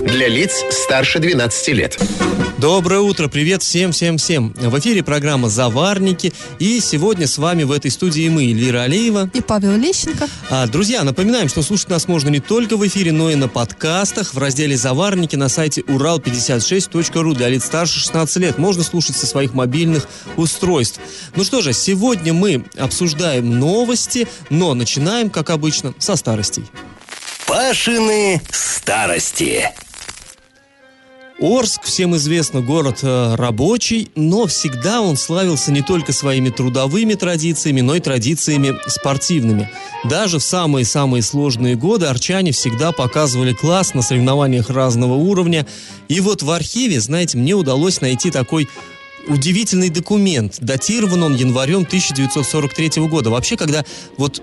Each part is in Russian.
Для лиц старше 12 лет. Доброе утро, привет всем-всем-всем. В эфире программа «Заварники». И сегодня с вами в этой студии мы, Эльвира Алиева. И Павел Лещенко. А, друзья, напоминаем, что слушать нас можно не только в эфире, но и на подкастах в разделе «Заварники» на сайте урал56.ру для лиц старше 16 лет. Можно слушать со своих мобильных устройств. Ну что же, сегодня мы обсуждаем новости, но начинаем, как обычно, со старостей. Пашины старости. Орск, всем известно, город э, рабочий, но всегда он славился не только своими трудовыми традициями, но и традициями спортивными. Даже в самые-самые сложные годы арчане всегда показывали класс на соревнованиях разного уровня. И вот в архиве, знаете, мне удалось найти такой удивительный документ. Датирован он январем 1943 года. Вообще, когда вот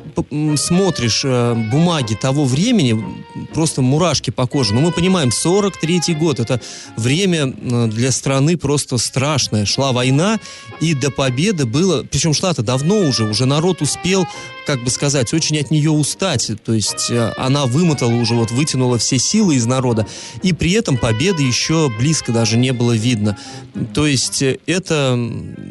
смотришь э, бумаги того времени, просто мурашки по коже. Но мы понимаем, 43 год, это время э, для страны просто страшное. Шла война, и до победы было, причем шла-то давно уже, уже народ успел, как бы сказать, очень от нее устать. То есть э, она вымотала уже, вот вытянула все силы из народа, и при этом победы еще близко даже не было видно. То есть э, это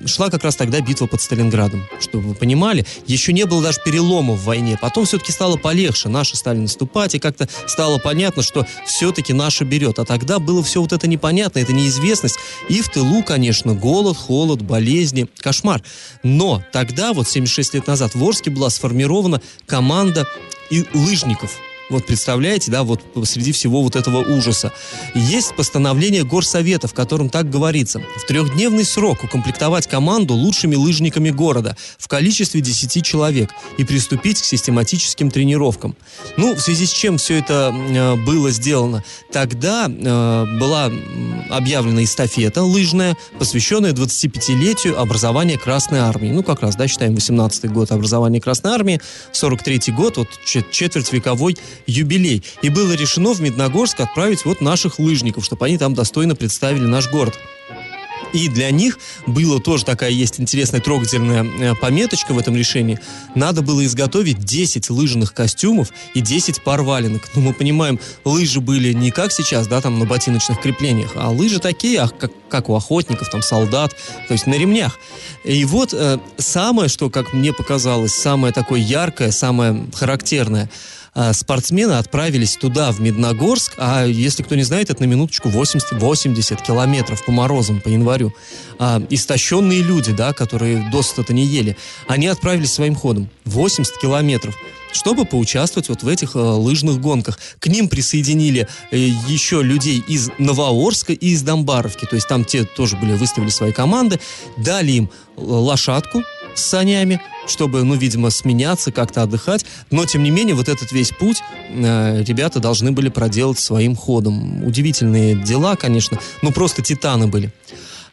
шла как раз тогда битва под Сталинградом, чтобы вы понимали. Еще не было даже перелома в войне. Потом все-таки стало полегче, наши стали наступать, и как-то стало понятно, что все-таки наша берет. А тогда было все вот это непонятно, это неизвестность. И в тылу, конечно, голод, холод, болезни, кошмар. Но тогда, вот 76 лет назад, в Орске была сформирована команда и лыжников – вот представляете, да, вот среди всего вот этого ужаса. Есть постановление горсовета, в котором так говорится. В трехдневный срок укомплектовать команду лучшими лыжниками города в количестве 10 человек и приступить к систематическим тренировкам. Ну, в связи с чем все это э, было сделано? Тогда э, была объявлена эстафета лыжная, посвященная 25-летию образования Красной Армии. Ну, как раз, да, считаем, 18-й год образования Красной Армии, 43-й год, вот четверть вековой юбилей. И было решено в Медногорск отправить вот наших лыжников, чтобы они там достойно представили наш город. И для них было тоже такая есть интересная трогательная э, пометочка в этом решении. Надо было изготовить 10 лыжных костюмов и 10 пар валенок. Ну, мы понимаем, лыжи были не как сейчас, да, там на ботиночных креплениях, а лыжи такие, как, как у охотников, там, солдат, то есть на ремнях. И вот э, самое, что, как мне показалось, самое такое яркое, самое характерное – спортсмены отправились туда, в Медногорск, а если кто не знает, это на минуточку 80, 80 километров по морозам, по январю. А, истощенные люди, да, которые досыта-то не ели, они отправились своим ходом. 80 километров чтобы поучаствовать вот в этих э, лыжных гонках. К ним присоединили э, еще людей из Новоорска и из Домбаровки, то есть там те тоже были, выставили свои команды, дали им э, лошадку, с санями, чтобы, ну, видимо, сменяться, как-то отдыхать. Но, тем не менее, вот этот весь путь э, ребята должны были проделать своим ходом. Удивительные дела, конечно, но просто титаны были.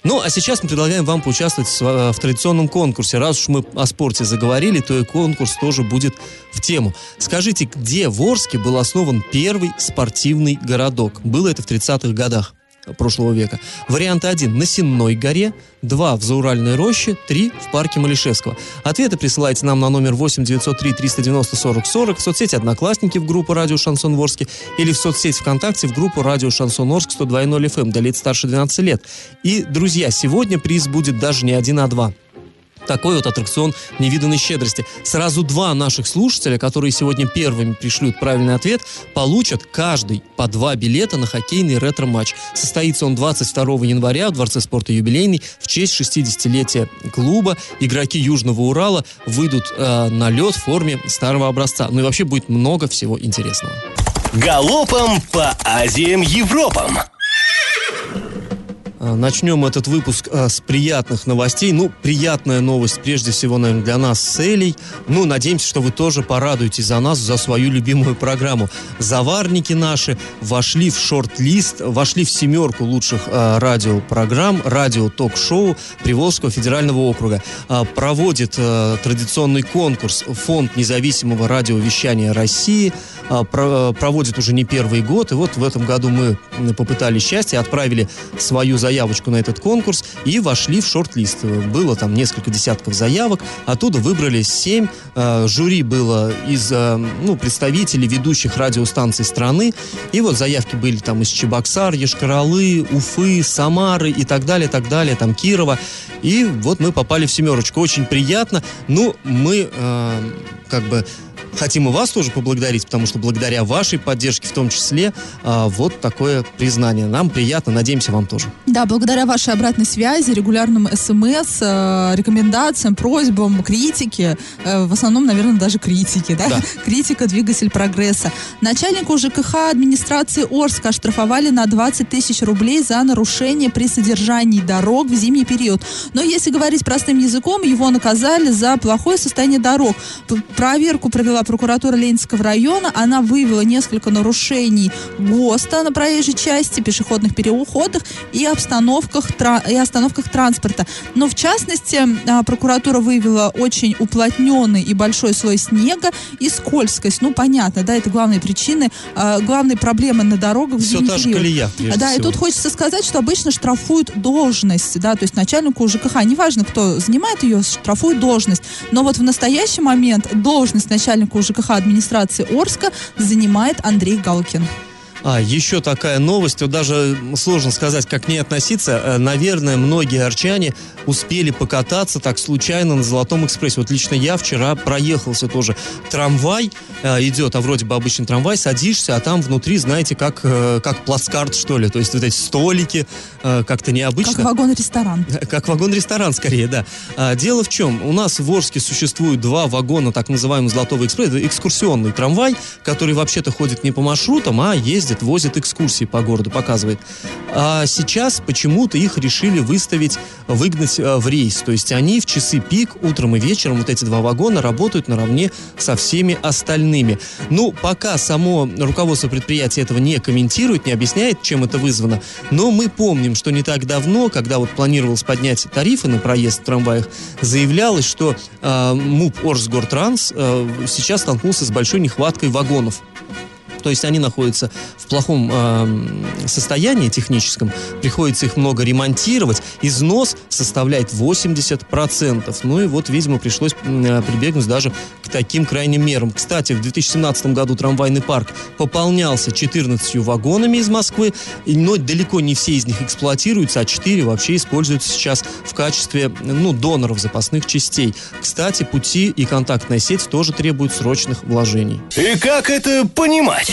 Ну, а сейчас мы предлагаем вам поучаствовать в, в традиционном конкурсе. Раз уж мы о спорте заговорили, то и конкурс тоже будет в тему. Скажите, где в Орске был основан первый спортивный городок? Было это в 30-х годах прошлого века. Вариант 1 на Сенной горе, 2 в Зауральной роще, 3 в парке Малишевского. Ответы присылайте нам на номер 8 903 390 40 40 в соцсети Одноклассники в группу Радио Шансон Ворске или в соцсети ВКонтакте в группу Радио Шансон Орск 102.0 FM для лиц старше 12 лет. И, друзья, сегодня приз будет даже не один, а два такой вот аттракцион невиданной щедрости. Сразу два наших слушателя, которые сегодня первыми пришлют правильный ответ, получат каждый по два билета на хоккейный ретро-матч. Состоится он 22 января в Дворце спорта «Юбилейный» в честь 60-летия клуба. Игроки Южного Урала выйдут э, на лед в форме старого образца. Ну и вообще будет много всего интересного. Галопом по Азиям Европам! А, начнем этот выпуск а, с приятных новостей. Ну, приятная новость прежде всего, наверное, для нас с Элей. Ну, надеемся, что вы тоже порадуетесь за нас, за свою любимую программу. Заварники наши вошли в шорт-лист, вошли в семерку лучших э, радиопрограмм, радио-ток-шоу Приволжского федерального округа. Проводит традиционный конкурс Фонд независимого радиовещания России. Про, проводит уже не первый год. И вот в этом году мы попытались счастье, отправили свою заявочку на этот конкурс и вошли в шорт-лист. Было там несколько десятков заявок, оттуда выбрали семь. Э, жюри было из э, ну, представителей ведущих радиостанций страны. И вот заявки были там из Чебоксар, Ешкаралы, Уфы, Самары и так далее, так далее, там Кирова. И вот мы попали в семерочку. Очень приятно. Ну, мы э, как бы хотим и вас тоже поблагодарить, потому что благодаря вашей поддержке в том числе а, вот такое признание. Нам приятно, надеемся, вам тоже. Да, благодаря вашей обратной связи, регулярным смс, э, рекомендациям, просьбам, критике, э, в основном, наверное, даже критике, да? Да. Критика – двигатель прогресса. Начальнику ЖКХ администрации Орска оштрафовали на 20 тысяч рублей за нарушение при содержании дорог в зимний период. Но если говорить простым языком, его наказали за плохое состояние дорог. Проверку провела прокуратура Ленинского района. Она выявила несколько нарушений ГОСТа на проезжей части, пешеходных переходах и обстановках, и остановках транспорта. Но в частности, а, прокуратура выявила очень уплотненный и большой слой снега и скользкость. Ну, понятно, да, это главные причины, а, главные проблемы на дорогах Все та же колея, Да, и всего. тут хочется сказать, что обычно штрафуют должность, да, то есть начальнику ЖКХ, неважно, кто занимает ее, штрафуют должность. Но вот в настоящий момент должность начальника ЖКХ администрации Орска занимает Андрей Галкин. А, еще такая новость, вот даже сложно сказать, как к ней относиться. Э, Наверное, многие арчане успели покататься так случайно на Золотом экспрессе. Вот лично я вчера проехался тоже. Трамвай э, идет, а вроде бы обычный трамвай, садишься, а там внутри, знаете, как, э, как плацкарт, что ли. То есть вот эти столики, как-то необычно. Как вагон-ресторан. Как вагон-ресторан, скорее, да. А, дело в чем? У нас в Орске существует два вагона так называемого «Золотого экспресса». Это экскурсионный трамвай, который вообще-то ходит не по маршрутам, а ездит, возит экскурсии по городу, показывает. А сейчас почему-то их решили выставить, выгнать а, в рейс. То есть они в часы пик, утром и вечером, вот эти два вагона работают наравне со всеми остальными. Ну, пока само руководство предприятия этого не комментирует, не объясняет, чем это вызвано, но мы помним, что не так давно, когда вот планировалось поднять тарифы на проезд в трамваях, заявлялось, что э, МУП Орсгортранс э, сейчас столкнулся с большой нехваткой вагонов. То есть они находятся в плохом э, состоянии техническом, приходится их много ремонтировать, износ составляет 80%. Ну и вот, видимо, пришлось э, прибегнуть даже к таким крайним мерам. Кстати, в 2017 году трамвайный парк пополнялся 14 вагонами из Москвы, но далеко не все из них эксплуатируются, а 4 вообще используются сейчас в качестве ну, доноров запасных частей. Кстати, пути и контактная сеть тоже требуют срочных вложений. И как это понимать?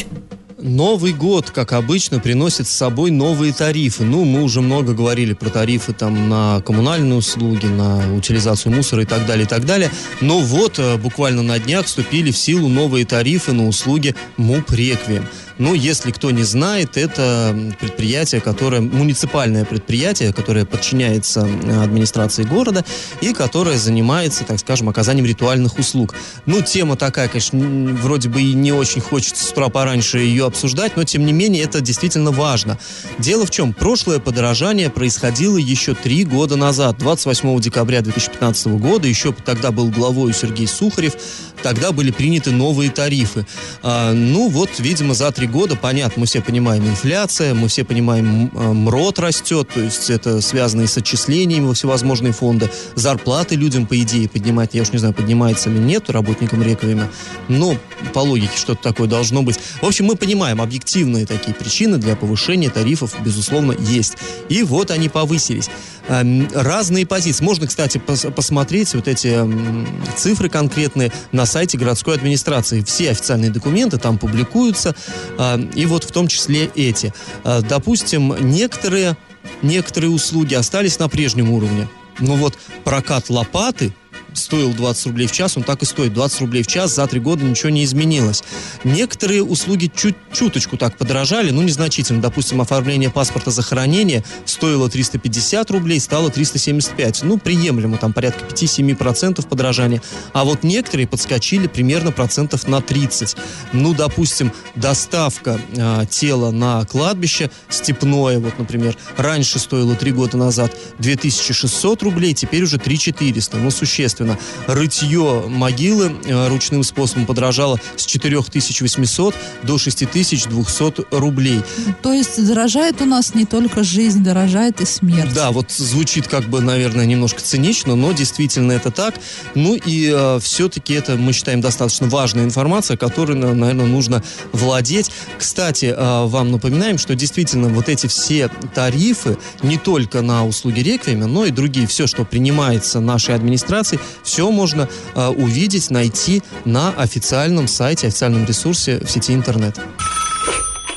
Новый год, как обычно, приносит с собой новые тарифы. Ну, мы уже много говорили про тарифы там на коммунальные услуги, на утилизацию мусора и так далее, и так далее. Но вот э, буквально на днях вступили в силу новые тарифы на услуги МУП «Реквием». Ну, если кто не знает, это предприятие, которое, муниципальное предприятие, которое подчиняется э, администрации города и которое занимается, так скажем, оказанием ритуальных услуг. Ну, тема такая, конечно, вроде бы и не очень хочется с утра пораньше ее обсуждать, но, тем не менее, это действительно важно. Дело в чем? Прошлое подорожание происходило еще три года назад, 28 декабря 2015 года, еще тогда был главой Сергей Сухарев, тогда были приняты новые тарифы. А, ну, вот, видимо, за три года, понятно, мы все понимаем, инфляция, мы все понимаем, МРОД растет, то есть это связано и с отчислениями во всевозможные фонды, зарплаты людям, по идее, поднимать, я уж не знаю, поднимается или нет работникам реквиема, но по логике что-то такое должно быть. В общем, мы понимаем, объективные такие причины для повышения тарифов, безусловно, есть. И вот они повысились. Эм, Разные позиции. Можно, кстати, пос- посмотреть вот эти м, цифры конкретные на сайте городской администрации. Все официальные документы там публикуются, э, и вот в том числе эти. Э, Допустим, некоторые, некоторые услуги остались на прежнем уровне. Ну вот прокат лопаты стоил 20 рублей в час, он так и стоит. 20 рублей в час, за три года ничего не изменилось. Некоторые услуги чуть чуточку так подорожали, ну, незначительно. Допустим, оформление паспорта за хранение стоило 350 рублей, стало 375. Ну, приемлемо, там порядка 5-7% подорожания. А вот некоторые подскочили примерно процентов на 30. Ну, допустим, доставка э, тела на кладбище степное, вот, например, раньше стоило 3 года назад 2600 рублей, теперь уже 3400. Ну, существенно. Рытье могилы э, ручным способом подорожало с 4800 до 6200 рублей. То есть дорожает у нас не только жизнь, дорожает и смерть. Да, вот звучит как бы, наверное, немножко цинично, но действительно это так. Ну и э, все-таки это, мы считаем, достаточно важная информация, которой, наверное, нужно владеть. Кстати, э, вам напоминаем, что действительно вот эти все тарифы не только на услуги реквиема, но и другие, все, что принимается нашей администрацией, все можно э, увидеть, найти на официальном сайте, официальном ресурсе в сети интернет.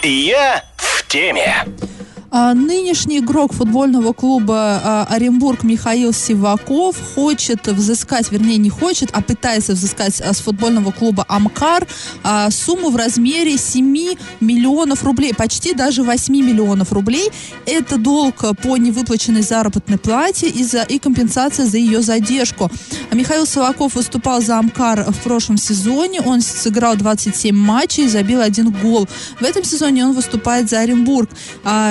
Я в теме. А, нынешний игрок футбольного клуба а, Оренбург Михаил Сиваков хочет взыскать, вернее не хочет, а пытается взыскать а, с футбольного клуба Амкар сумму в размере 7 миллионов рублей, почти даже 8 миллионов рублей. Это долг по невыплаченной заработной плате и, за, и компенсация за ее задержку. Михаил Сиваков выступал за Амкар в прошлом сезоне, он сыграл 27 матчей и забил один гол. В этом сезоне он выступает за Оренбург.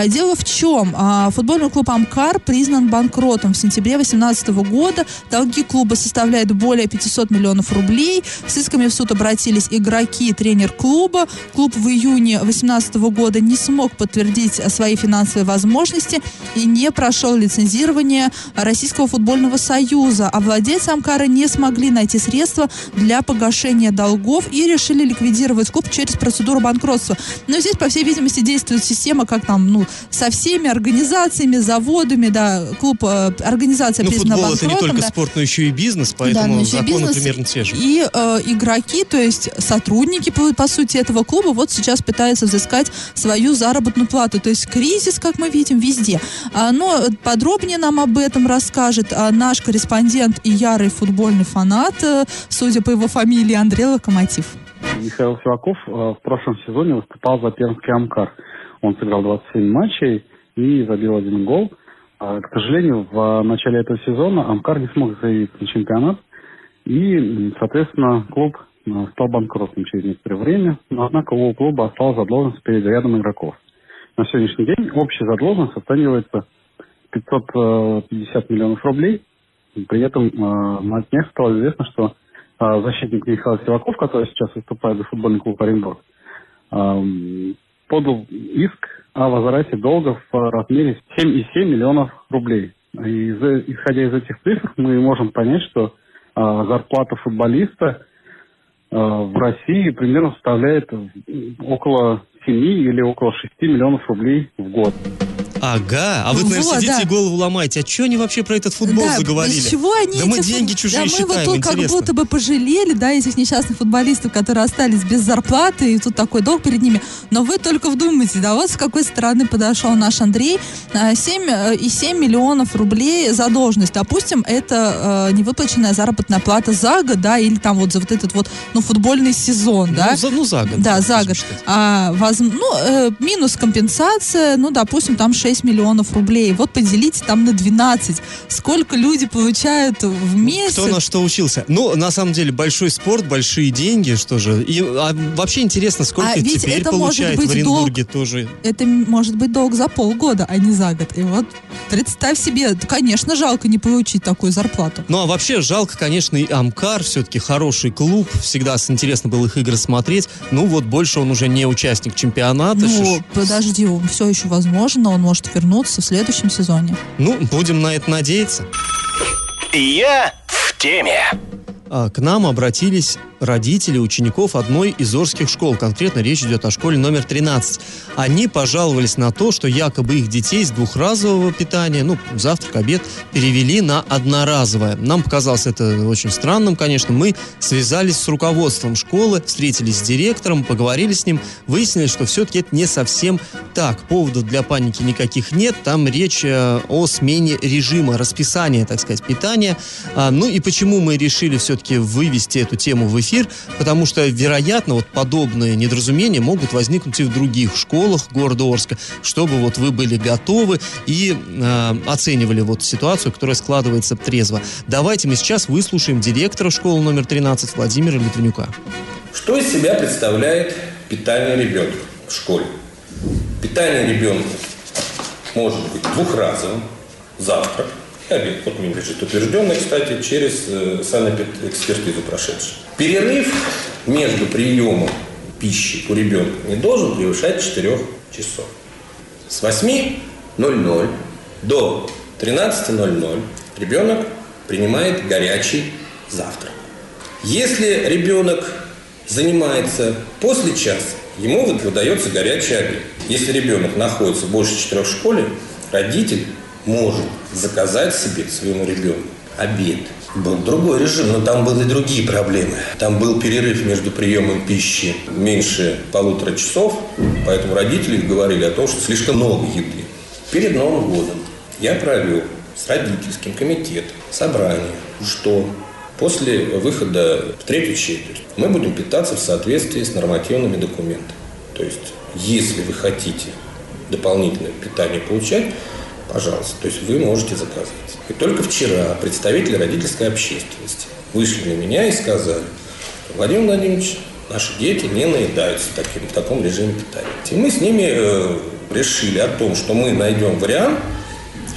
Дело Дело в чем? А, футбольный клуб «Амкар» признан банкротом в сентябре 2018 года. Долги клуба составляют более 500 миллионов рублей. С исками в суд обратились игроки и тренер клуба. Клуб в июне 2018 года не смог подтвердить свои финансовые возможности и не прошел лицензирование Российского футбольного союза. А владельцы «Амкара» не смогли найти средства для погашения долгов и решили ликвидировать клуб через процедуру банкротства. Но здесь, по всей видимости, действует система, как там, ну, со всеми организациями, заводами, да, клуб, э, организация ну, признана футбол это не только да. спорт, но еще и бизнес, поэтому да, законы бизнес. примерно те же. И э, игроки, то есть сотрудники, по, по сути, этого клуба вот сейчас пытаются взыскать свою заработную плату. То есть кризис, как мы видим, везде. А, но подробнее нам об этом расскажет а, наш корреспондент и ярый футбольный фанат, э, судя по его фамилии, Андрей Локомотив. Михаил Сиваков э, в прошлом сезоне выступал за Пермский Амкар. Он сыграл 27 матчей и забил один гол. А, к сожалению, в начале этого сезона Амкар не смог заявиться на чемпионат. И, соответственно, клуб э, стал банкротом через некоторое время. Но, однако, у клуба осталась задолженность перед рядом игроков. На сегодняшний день общая задолженность оценивается 550 миллионов рублей. При этом э, на днях стало известно, что э, защитник Михаил Сиваков, который сейчас выступает за футбольный клуб Оренбург, подал иск о возврате долгов в размере 7,7 миллионов рублей. И исходя из этих цифр, мы можем понять, что а, зарплата футболиста а, в России примерно составляет около 7 или около 6 миллионов рублей в год. Ага, а вы, наверное, вот, сидите да. и голову ломаете. А что они вообще про этот футбол да, заговорили? чего они да мы деньги чужие да, считаем, мы вот тут интересно. как будто бы пожалели, да, этих несчастных футболистов, которые остались без зарплаты, и тут такой долг перед ними. Но вы только вдумайтесь, да, вот с какой стороны подошел наш Андрей. 7 э, и 7 миллионов рублей задолженность. Допустим, это э, невыплаченная заработная плата за год, да, или там вот за вот этот вот, ну, футбольный сезон, ну, да. За, ну, за год. Да, за год. А, воз, ну, э, минус компенсация, ну, допустим, там 6 миллионов рублей. Вот поделите там на 12. Сколько люди получают в месяц? Кто на что учился? Ну, на самом деле, большой спорт, большие деньги, что же. И а, вообще интересно, сколько а ведь теперь это получает может быть в Оренбурге долг, тоже. Это может быть долг за полгода, а не за год. И вот представь себе, конечно, жалко не получить такую зарплату. Ну, а вообще жалко, конечно, и Амкар, все-таки хороший клуб, всегда интересно было их игры смотреть. Ну, вот больше он уже не участник чемпионата. Ну, подожди, он все еще возможно, он может вернуться в следующем сезоне. Ну, будем на это надеяться. Я в теме. А, к нам обратились родители учеников одной из Орских школ. Конкретно речь идет о школе номер 13. Они пожаловались на то, что якобы их детей с двухразового питания, ну, завтрак, обед, перевели на одноразовое. Нам показалось это очень странным, конечно. Мы связались с руководством школы, встретились с директором, поговорили с ним, выяснили, что все-таки это не совсем так. Поводов для паники никаких нет. Там речь э, о смене режима, расписания, так сказать, питания. А, ну и почему мы решили все-таки вывести эту тему в эфир? Потому что, вероятно, вот подобные недоразумения могут возникнуть и в других школах города Орска, чтобы вот вы были готовы и э, оценивали вот ситуацию, которая складывается трезво. Давайте мы сейчас выслушаем директора школы номер 13 Владимира Литвинюка. Что из себя представляет питание ребенка в школе? Питание ребенка может быть двухразовым, завтрак Вот мне лежит утвержденный, кстати, через э, санэпид-экспертизу прошедший. Перерыв между приемом пищи у ребенка не должен превышать 4 часов. С 8.00 до 13.00 ребенок принимает горячий завтрак. Если ребенок занимается после часа, ему выдается горячий обед. Если ребенок находится больше четырех в школе, родитель может заказать себе своему ребенку обед. Был другой режим, но там были другие проблемы. Там был перерыв между приемом пищи меньше полутора часов, поэтому родители говорили о том, что слишком много еды. Перед Новым годом я провел с родительским комитетом собрание, что после выхода в третью четверть мы будем питаться в соответствии с нормативными документами. То есть, если вы хотите дополнительное питание получать, пожалуйста, то есть вы можете заказать. И только вчера представители родительской общественности вышли на меня и сказали, Владимир Владимирович, наши дети не наедаются в, таким, в таком режиме питания. И мы с ними э, решили о том, что мы найдем вариант,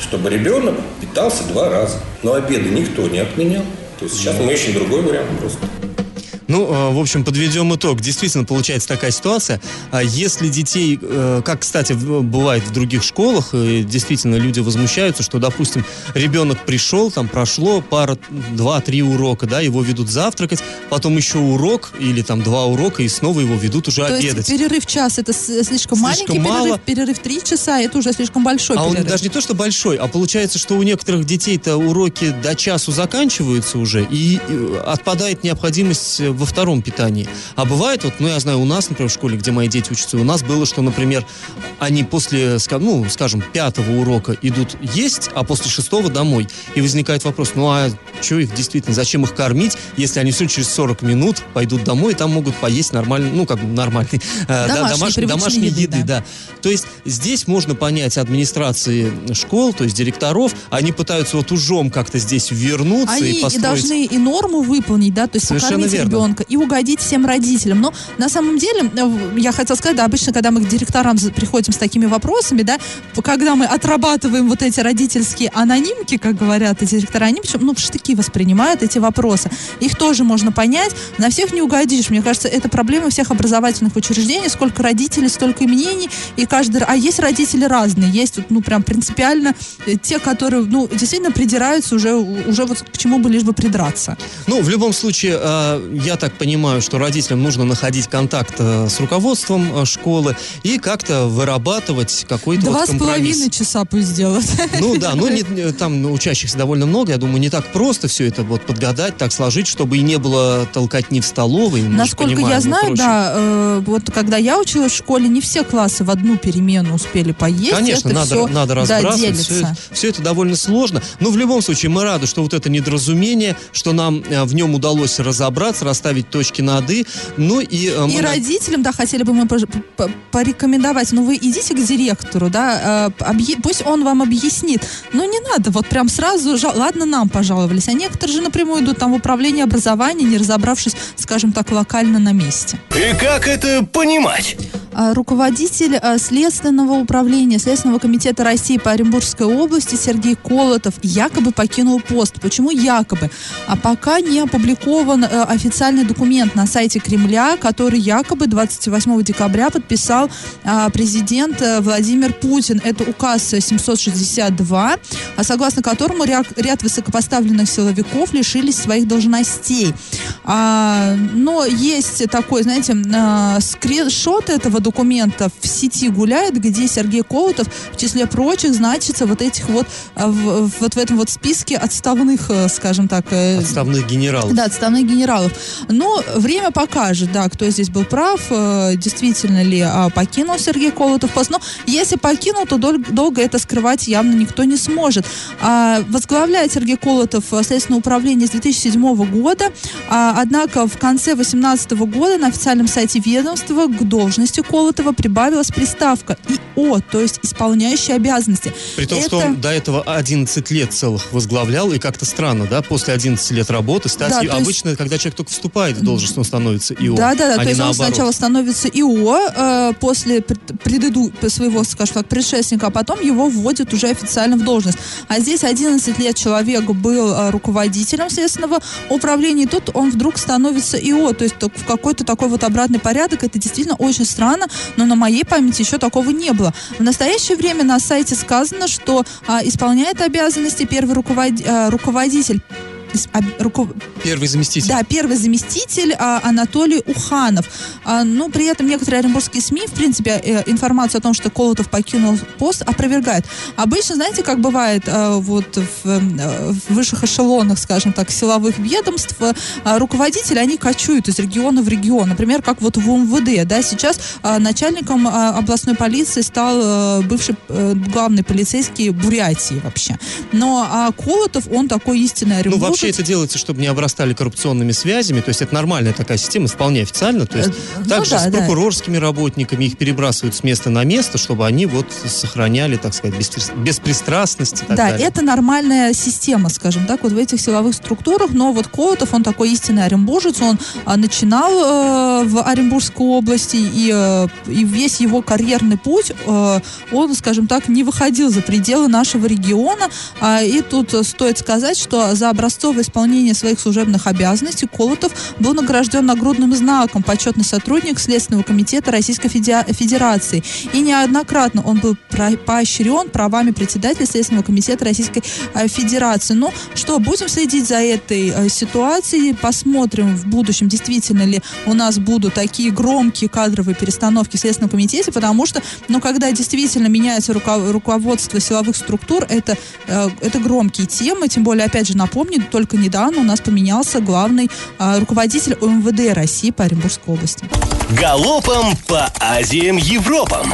чтобы ребенок питался два раза. Но обеды никто не отменял. То есть сейчас мы ищем другой вариант просто. Ну, э, в общем, подведем итог. Действительно, получается такая ситуация. А Если детей, э, как, кстати, бывает в других школах, действительно люди возмущаются, что, допустим, ребенок пришел, там прошло пара, два-три урока, да, его ведут завтракать, потом еще урок или там два урока, и снова его ведут уже То обедать. есть перерыв час это с- слишком, маленький мало. перерыв, перерыв три часа это уже слишком большой А он перерыв. даже не то, что большой, а получается, что у некоторых детей-то уроки до часу заканчиваются уже, и э, отпадает необходимость э, во втором питании. А бывает, вот, ну, я знаю, у нас, например, в школе, где мои дети учатся, у нас было, что, например, они после, ну, скажем, пятого урока идут есть, а после шестого домой. И возникает вопрос, ну, а что их действительно, зачем их кормить, если они все через 40 минут пойдут домой, и там могут поесть нормально, ну, как бы нормальный, э, Домашней, привычной домашней еды, еды, да. да. То есть здесь можно понять администрации школ, то есть директоров, они пытаются вот ужом как-то здесь вернуться Они и построить... должны и норму выполнить, да, то есть Совершенно верно. ребенка и угодить всем родителям. Но на самом деле, э, я хотела сказать, да, обычно, когда мы к директорам приходим с такими вопросами, да, когда мы отрабатываем вот эти родительские анонимки, как говорят эти директора, они причем, ну, в штыки воспринимают эти вопросы. Их тоже можно понять. На всех не угодишь. Мне кажется, это проблема всех образовательных учреждений. Сколько родителей, столько мнений. И каждый... А есть родители разные. Есть, ну, прям принципиально э, те, которые, ну, действительно придираются уже, уже вот к чему бы лишь бы придраться. Ну, в любом случае, э, я так понимаю, что родителям нужно находить контакт э, с руководством э, школы и как-то вырабатывать какой-то Два вот с компромисс. половиной часа пусть сделают. Ну да, ну не- не- там учащихся довольно много, я думаю, не так просто все это вот подгадать, так сложить, чтобы и не было толкотни в столовой. Насколько я понимаем, ну, знаю, да, э, вот когда я училась в школе, не все классы в одну перемену успели поесть. Конечно, это надо, всё, надо да, разбрасывать. делится. все, это, всё это довольно сложно. Но в любом случае мы рады, что вот это недоразумение, что нам э, в нем удалось разобраться, расставить точки над «и». Ну и, э, мы И на- родителям, да, хотели бы мы порекомендовать, ну вы идите к директору, да, э, объ- пусть он вам объяснит. Но не надо вот прям сразу, жал- ладно, нам пожаловались, а некоторые же напрямую идут там в управление образования, не разобравшись, скажем так, локально на месте. И как это понимать? А, Руководитель а, Следственного управления Следственного комитета России по Оренбургской области Сергей Колотов якобы покинул пост. Почему якобы? А пока не опубликован э, официальный документ на сайте Кремля, который якобы 28 декабря подписал а, президент э, Владимир Путин. Это указ 762, а согласно которому ряд, ряд высокопоставленных силовиков лишились своих должностей. Но есть такой, знаете, скриншот этого документа в сети гуляет, где Сергей Колотов в числе прочих значится вот этих вот, а, в, вот в этом вот списке отставных, э, скажем так, э, Отставных генералов. да, отставных генералов. Но время покажет, да, кто здесь был прав, э, действительно ли а, покинул Сергей Колотов пост. Но если покинул, то дол- долго это скрывать явно никто не сможет. А, возглавляет Сергей Колотов Следственное управление с 2007 года, а, однако в конце 2018 года на официальном сайте ведомства к должности Колотова прибавилась приставка ИО, то есть исполняющий обязанности. При том, что Это- он до этого 11 лет целых возглавлял, и как-то странно, да, после 11 лет работы стать... Да, и- то есть- Обычно, когда человек только вступает в должность, он становится ИО, Да, да, да. а то есть он наоборот. сначала становится ИО э, после пред- преду- своего, скажем так, предшественника, а потом его вводят уже официально в должность. А здесь 11 лет человек был э, руководителем следственного управления, и тут он вдруг становится ИО. То есть в какой-то такой вот обратный порядок. Это действительно очень странно, но на моей памяти еще такого не было. В настоящее время на сайте сказано, что а, исполняет обязанности первый руковод- э, руководитель ис- об- руко- Первый заместитель. да, первый заместитель а, Анатолий Уханов. А, ну, при этом некоторые оренбургские СМИ, в принципе, э, информацию о том, что Колотов покинул пост, опровергают. Обычно, знаете, как бывает э, вот в, э, в высших эшелонах, скажем так, силовых ведомств, э, руководители, они кочуют из региона в регион. Например, как вот в УМВД, да, сейчас э, начальником э, областной полиции стал э, бывший э, главный полицейский Бурятии вообще. Но а Колотов, он такой истинный Ну, оренбуржец. Вообще это делается, чтобы не обрастали коррупционными связями. То есть это нормальная такая система, вполне официально. То есть Э, ну также да, с да. прокурорскими работниками их перебрасывают с места на место, чтобы они вот сохраняли, так сказать, беспри- беспристрастность и так Да, далее. это нормальная система, скажем так, вот в этих силовых структурах, но вот Колотов, он такой истинный оренбуржец, он а, начинал э, в Оренбургской области, и, э, и весь его карьерный путь, э, он, скажем так, не выходил за пределы нашего региона, А, и тут э, стоит сказать, что за образцовое исполнение своих служебных обязанностей Колотов был награжден нагрудным знаком почетный сотрудник Следственного комитета Российской Федерации. И неоднократно он был поощрен правами председателя Следственного комитета Российской э, Федерации. Ну что, будем следить за этой э, ситуацией, посмотрим в будущем, действительно ли у нас будут такие громкие кадровые перестановки в Следственном комитете, потому что, ну, когда действительно меняется руко- руководство силовых структур, это, э, это громкие темы, тем более, опять же, напомню, только недавно у нас поменялся главный э, руководитель ОМВД России по Оренбургской области. Галопом по Азиям Европам.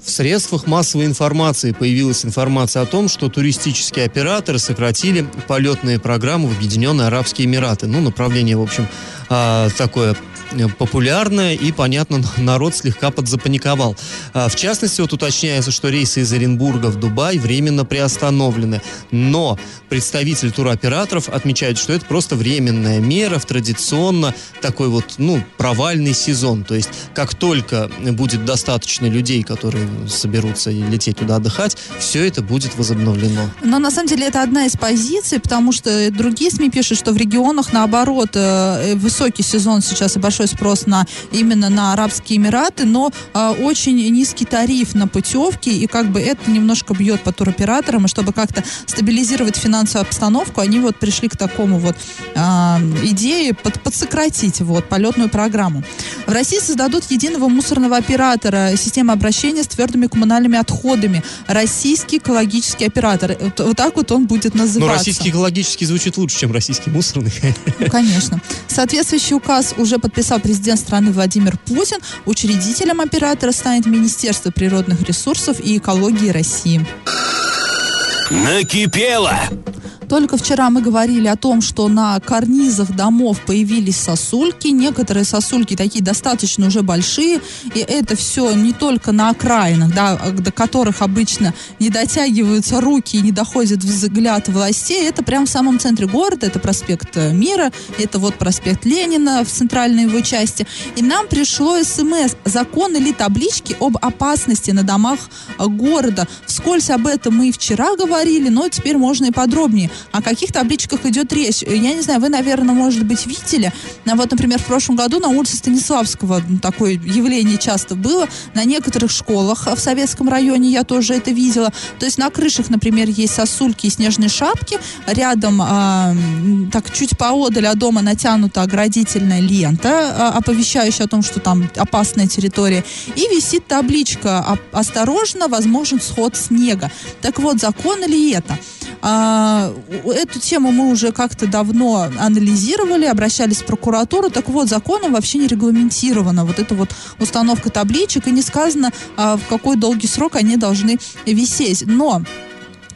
В средствах массовой информации появилась информация о том, что туристические операторы сократили полетные программы в Объединенные Арабские Эмираты. Ну, направление, в общем, а, такое э, популярное, и, понятно, народ слегка подзапаниковал. А, В частности, вот уточняется, что рейсы из Оренбурга в Дубай временно приостановлены. Но представитель туроператоров отмечает, что это просто временная мера в традиционно такой вот, ну, провальный сезон. То есть, как только будет достаточно людей, которые соберутся и лететь туда отдыхать, все это будет возобновлено. Но на самом деле это одна из позиций, потому что другие СМИ пишут, что в регионах, наоборот, э, высокий сезон сейчас и большой спрос на именно на Арабские Эмираты, но э, очень низкий тариф на путевки, и как бы это немножко бьет по туроператорам, и чтобы как-то стабилизировать финансовую обстановку, они вот пришли к такому вот э, идее под, подсократить вот полетную программу. В России создадут единого мусорного оператора системы обращения с твердыми коммунальными отходами. Российский экологический оператор. Вот, вот так вот он будет Но называться. Ну, российский экологический звучит лучше, чем российский мусорный. Ну, конечно. Соответствующий указ уже подписал президент страны Владимир Путин. Учредителем оператора станет Министерство природных ресурсов и экологии России. Накипело. Только вчера мы говорили о том, что на карнизах домов появились сосульки. Некоторые сосульки такие достаточно уже большие. И это все не только на окраинах, да, до которых обычно не дотягиваются руки и не доходит взгляд властей. Это прямо в самом центре города. Это проспект Мира, это вот проспект Ленина в центральной его части. И нам пришло смс. Закон или таблички об опасности на домах города. Вскользь об этом мы и вчера говорили, но теперь можно и подробнее. О каких табличках идет речь? Я не знаю, вы, наверное, может быть, видели. А вот, например, в прошлом году на улице Станиславского такое явление часто было. На некоторых школах в Советском районе я тоже это видела. То есть на крышах, например, есть сосульки и снежные шапки. Рядом, э, так чуть поодаль от дома натянута оградительная лента, э, оповещающая о том, что там опасная территория. И висит табличка «Осторожно, возможен сход снега». Так вот, закон ли это? А, эту тему мы уже как-то давно анализировали, обращались в прокуратуру. Так вот, законом вообще не регламентирована вот эта вот установка табличек и не сказано, а, в какой долгий срок они должны висеть. Но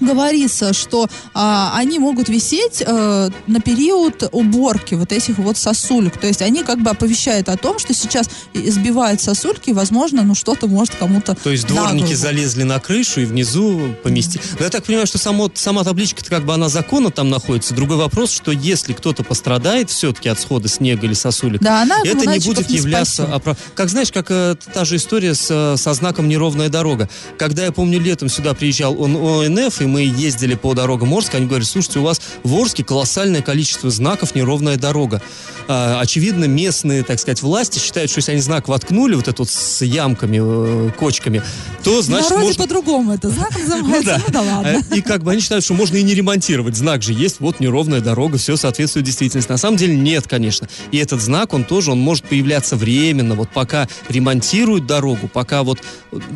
говорится, что а, они могут висеть а, на период уборки вот этих вот сосулек. То есть они как бы оповещают о том, что сейчас сбивают сосульки, и, возможно, ну что-то может кому-то То есть дворники залезли на крышу и внизу поместили. Но я так понимаю, что само, сама табличка как бы она законно там находится. Другой вопрос, что если кто-то пострадает все-таки от схода снега или сосулек, да, она это не будет не являться... Оправ... Как знаешь, как э, та же история с, э, со знаком «Неровная дорога». Когда я помню летом сюда приезжал он, ОНФ, и мы ездили по дорогам Орска, они говорят, слушайте, у вас в Орске колоссальное количество знаков «Неровная дорога». А, очевидно, местные, так сказать, власти считают, что если они знак воткнули, вот этот вот с ямками, э, кочками, то значит... В можно... по-другому это знак называется, ну да. ладно. И как бы они считают, что можно и не ремонтировать. Знак же есть, вот неровная дорога, все соответствует действительности. На самом деле нет, конечно. И этот знак, он тоже, он может появляться временно, вот пока ремонтируют дорогу, пока вот...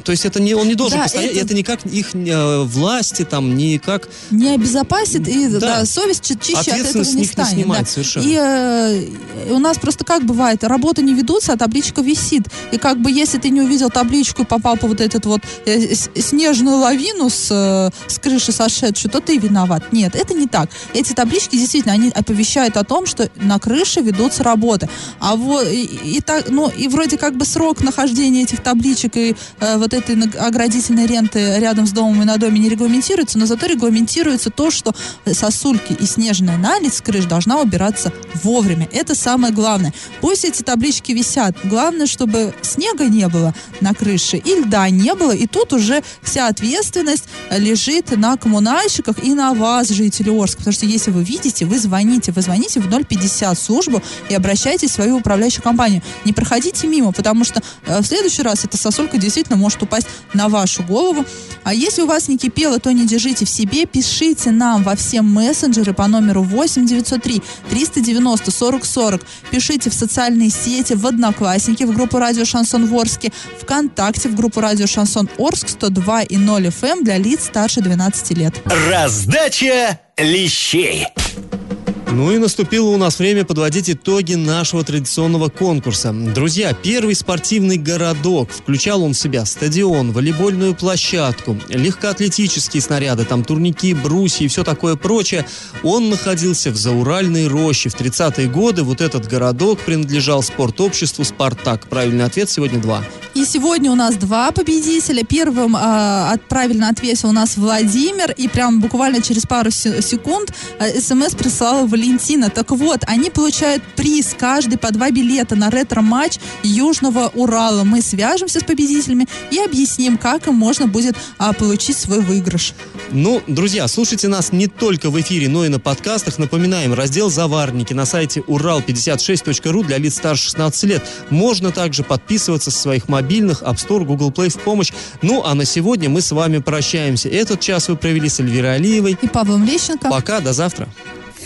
То есть это не, он не должен это... это никак их э, власти там, никак... Не обезопасит, и да. Да, совесть чище от этого не станет. Не снимает, да. совершенно. И э, у нас просто как бывает, работы не ведутся, а табличка висит. И как бы если ты не увидел табличку и попал по вот этот вот э, снежную лавину с, э, с крыши сошедшую, то ты виноват. Нет, это не так. Эти таблички действительно, они оповещают о том, что на крыше ведутся работы. А вот и, и так, ну и вроде как бы срок нахождения этих табличек и э, вот этой оградительной ренты рядом с домом и на доме не регламентируется, но зато регламентируется то, что сосульки и снежная наледь с крыш должна убираться вовремя. Это самое главное. Пусть эти таблички висят. Главное, чтобы снега не было на крыше и льда не было. И тут уже вся ответственность лежит на коммунальщиках и на вас, жители Орска. Потому что если вы видите, вы звоните. Вы звоните в 050 службу и обращайтесь в свою управляющую компанию. Не проходите мимо, потому что э, в следующий раз эта сосулька действительно может упасть на вашу голову. А если у вас не кипело, то не держите в себе. Пишите нам во все мессенджеры по номеру 8 903 390 40 40. Пишите в социальные сети, в Одноклассники, в группу Радио Шансон Ворске, ВКонтакте, в группу Радио Шансон Орск 102 и 0 FM эм для лиц старше 12 лет. Раздача лещей. Ну и наступило у нас время подводить итоги нашего традиционного конкурса. Друзья, первый спортивный городок. Включал он в себя стадион, волейбольную площадку, легкоатлетические снаряды, там турники, брусья и все такое прочее. Он находился в Зауральной роще. В 30-е годы вот этот городок принадлежал спортобществу «Спартак». Правильный ответ сегодня два. И сегодня у нас два победителя. Первым э, правильно ответил у нас Владимир. И прям буквально через пару секунд э, смс прислала Валентина. Так вот, они получают приз, каждый по два билета на ретро-матч Южного Урала. Мы свяжемся с победителями и объясним, как им можно будет а, получить свой выигрыш. Ну, друзья, слушайте нас не только в эфире, но и на подкастах. Напоминаем, раздел «Заварники» на сайте урал56.ру для лиц старше 16 лет. Можно также подписываться со своих мобильных мобильных, App Store, Google Play в помощь. Ну, а на сегодня мы с вами прощаемся. Этот час вы провели с Эльвирой Алиевой. И Павлом Лещенко. Пока, до завтра.